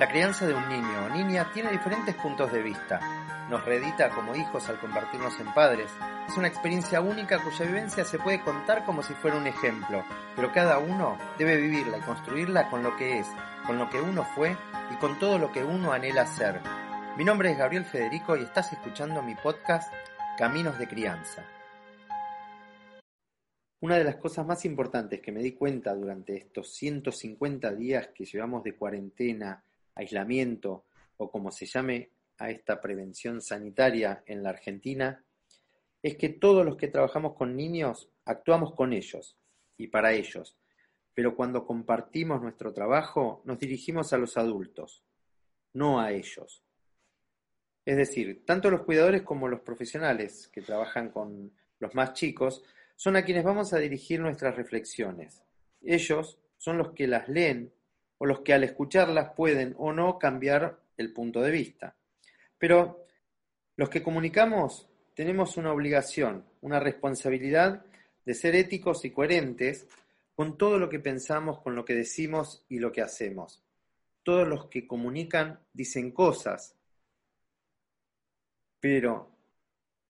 La crianza de un niño o niña tiene diferentes puntos de vista. Nos reedita como hijos al convertirnos en padres. Es una experiencia única cuya vivencia se puede contar como si fuera un ejemplo, pero cada uno debe vivirla y construirla con lo que es, con lo que uno fue y con todo lo que uno anhela ser. Mi nombre es Gabriel Federico y estás escuchando mi podcast Caminos de Crianza. Una de las cosas más importantes que me di cuenta durante estos 150 días que llevamos de cuarentena, aislamiento o como se llame a esta prevención sanitaria en la Argentina, es que todos los que trabajamos con niños actuamos con ellos y para ellos, pero cuando compartimos nuestro trabajo nos dirigimos a los adultos, no a ellos. Es decir, tanto los cuidadores como los profesionales que trabajan con los más chicos son a quienes vamos a dirigir nuestras reflexiones. Ellos son los que las leen o los que al escucharlas pueden o no cambiar el punto de vista. Pero los que comunicamos tenemos una obligación, una responsabilidad de ser éticos y coherentes con todo lo que pensamos, con lo que decimos y lo que hacemos. Todos los que comunican dicen cosas, pero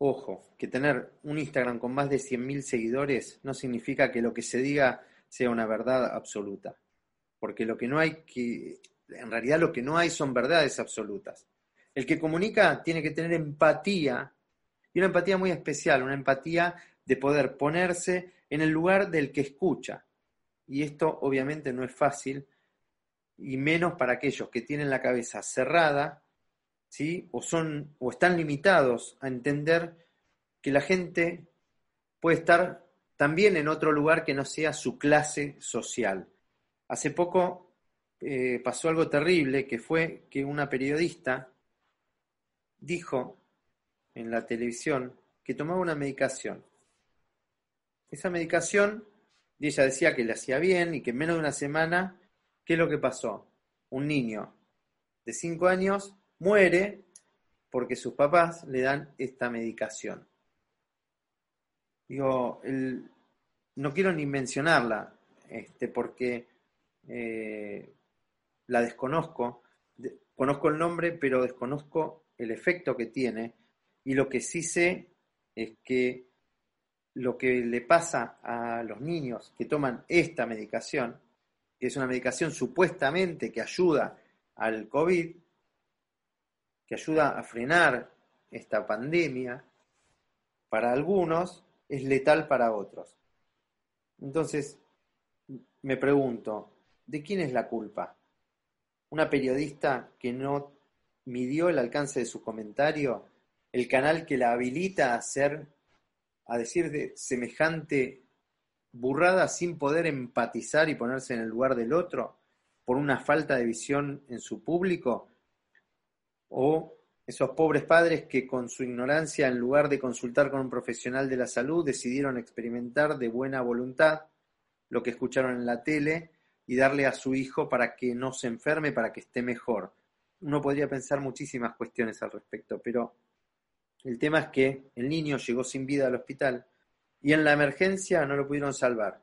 Ojo, que tener un Instagram con más de 100.000 seguidores no significa que lo que se diga sea una verdad absoluta. Porque lo que no hay que, en realidad lo que no hay son verdades absolutas. El que comunica tiene que tener empatía, y una empatía muy especial, una empatía de poder ponerse en el lugar del que escucha. Y esto obviamente no es fácil, y menos para aquellos que tienen la cabeza cerrada ¿sí? o, son, o están limitados a entender que la gente puede estar también en otro lugar que no sea su clase social. Hace poco eh, pasó algo terrible, que fue que una periodista dijo en la televisión que tomaba una medicación. Esa medicación, y ella decía que le hacía bien y que en menos de una semana, ¿qué es lo que pasó? Un niño de 5 años muere porque sus papás le dan esta medicación. Digo, no quiero ni mencionarla, este, porque eh, la desconozco, conozco el nombre, pero desconozco el efecto que tiene, y lo que sí sé es que lo que le pasa a los niños que toman esta medicación, que es una medicación supuestamente que ayuda al COVID, que ayuda a frenar esta pandemia, para algunos es letal para otros. Entonces, me pregunto, ¿de quién es la culpa? ¿Una periodista que no midió el alcance de su comentario? ¿El canal que la habilita a hacer, a decir de semejante burrada sin poder empatizar y ponerse en el lugar del otro por una falta de visión en su público? o esos pobres padres que con su ignorancia, en lugar de consultar con un profesional de la salud, decidieron experimentar de buena voluntad lo que escucharon en la tele y darle a su hijo para que no se enferme, para que esté mejor. Uno podría pensar muchísimas cuestiones al respecto, pero el tema es que el niño llegó sin vida al hospital y en la emergencia no lo pudieron salvar.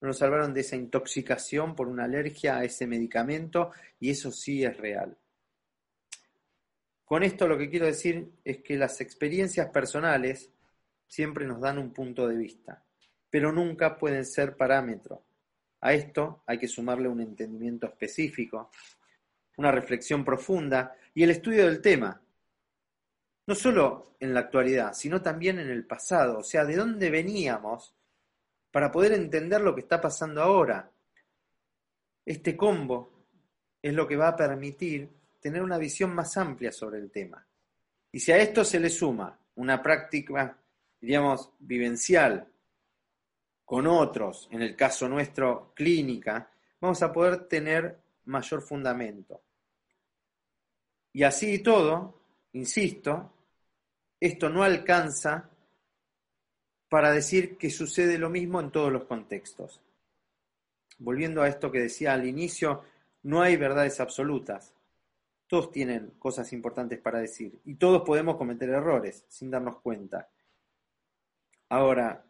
No lo salvaron de esa intoxicación por una alergia a ese medicamento y eso sí es real. Con esto lo que quiero decir es que las experiencias personales siempre nos dan un punto de vista, pero nunca pueden ser parámetro. A esto hay que sumarle un entendimiento específico, una reflexión profunda y el estudio del tema, no solo en la actualidad, sino también en el pasado, o sea, de dónde veníamos para poder entender lo que está pasando ahora. Este combo es lo que va a permitir tener una visión más amplia sobre el tema. Y si a esto se le suma una práctica, diríamos, vivencial con otros, en el caso nuestro, clínica, vamos a poder tener mayor fundamento. Y así y todo, insisto, esto no alcanza para decir que sucede lo mismo en todos los contextos. Volviendo a esto que decía al inicio, no hay verdades absolutas. Todos tienen cosas importantes para decir y todos podemos cometer errores sin darnos cuenta. Ahora,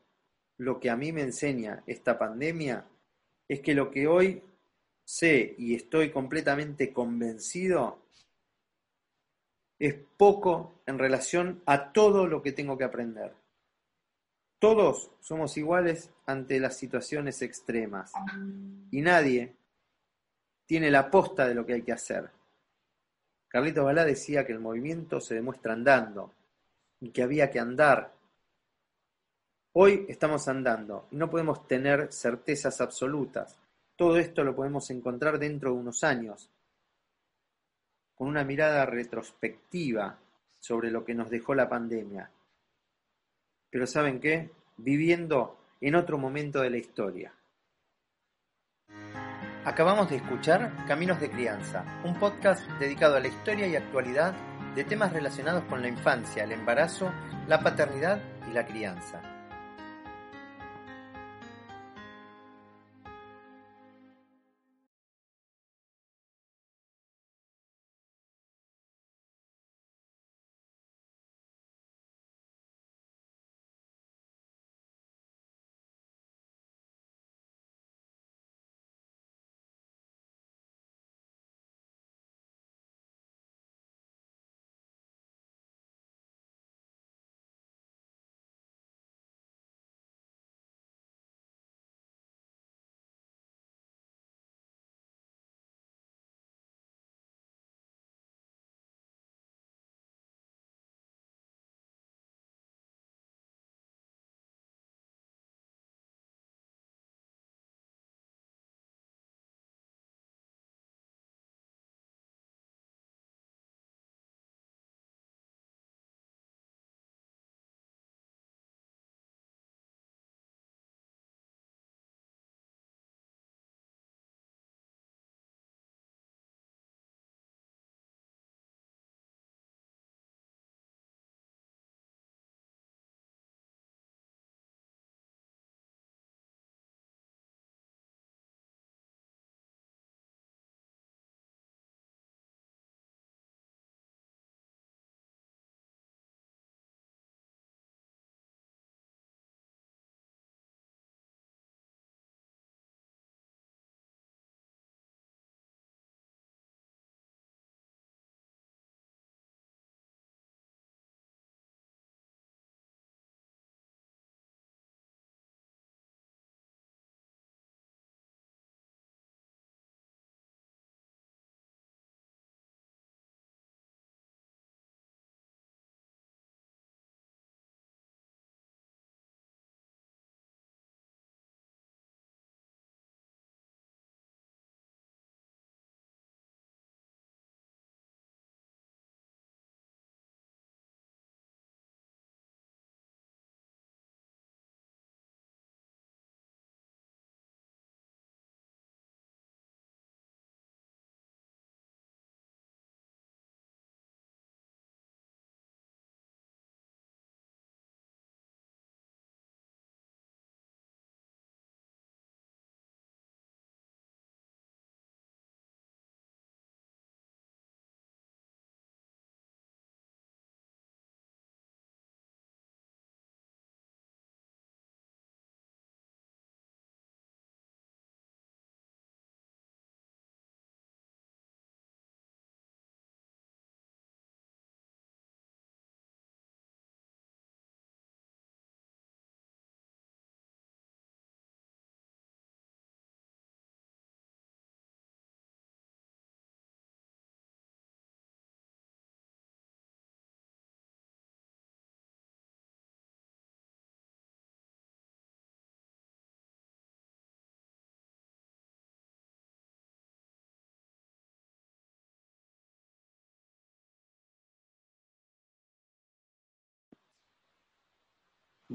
lo que a mí me enseña esta pandemia es que lo que hoy sé y estoy completamente convencido es poco en relación a todo lo que tengo que aprender. Todos somos iguales ante las situaciones extremas y nadie tiene la posta de lo que hay que hacer. Carlito Balá decía que el movimiento se demuestra andando y que había que andar. Hoy estamos andando y no podemos tener certezas absolutas. Todo esto lo podemos encontrar dentro de unos años, con una mirada retrospectiva sobre lo que nos dejó la pandemia. Pero ¿saben qué? Viviendo en otro momento de la historia. Acabamos de escuchar Caminos de Crianza, un podcast dedicado a la historia y actualidad de temas relacionados con la infancia, el embarazo, la paternidad y la crianza.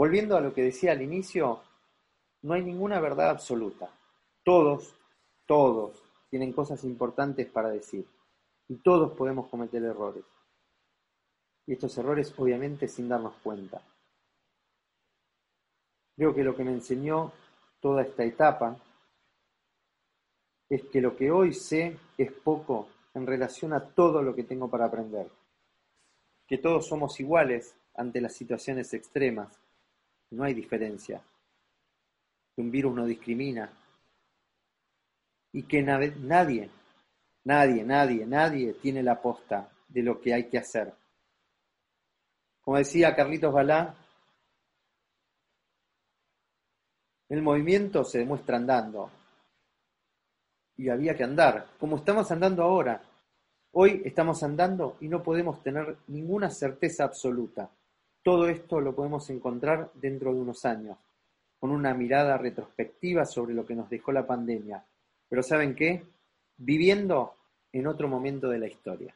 Volviendo a lo que decía al inicio, no hay ninguna verdad absoluta. Todos, todos tienen cosas importantes para decir y todos podemos cometer errores. Y estos errores obviamente sin darnos cuenta. Creo que lo que me enseñó toda esta etapa es que lo que hoy sé es poco en relación a todo lo que tengo para aprender. Que todos somos iguales ante las situaciones extremas no hay diferencia. Un virus no discrimina. y que nadie, nadie, nadie, nadie tiene la posta de lo que hay que hacer. Como decía Carlitos Balá, el movimiento se demuestra andando. Y había que andar, como estamos andando ahora. Hoy estamos andando y no podemos tener ninguna certeza absoluta. Todo esto lo podemos encontrar dentro de unos años, con una mirada retrospectiva sobre lo que nos dejó la pandemia. Pero ¿saben qué? Viviendo en otro momento de la historia.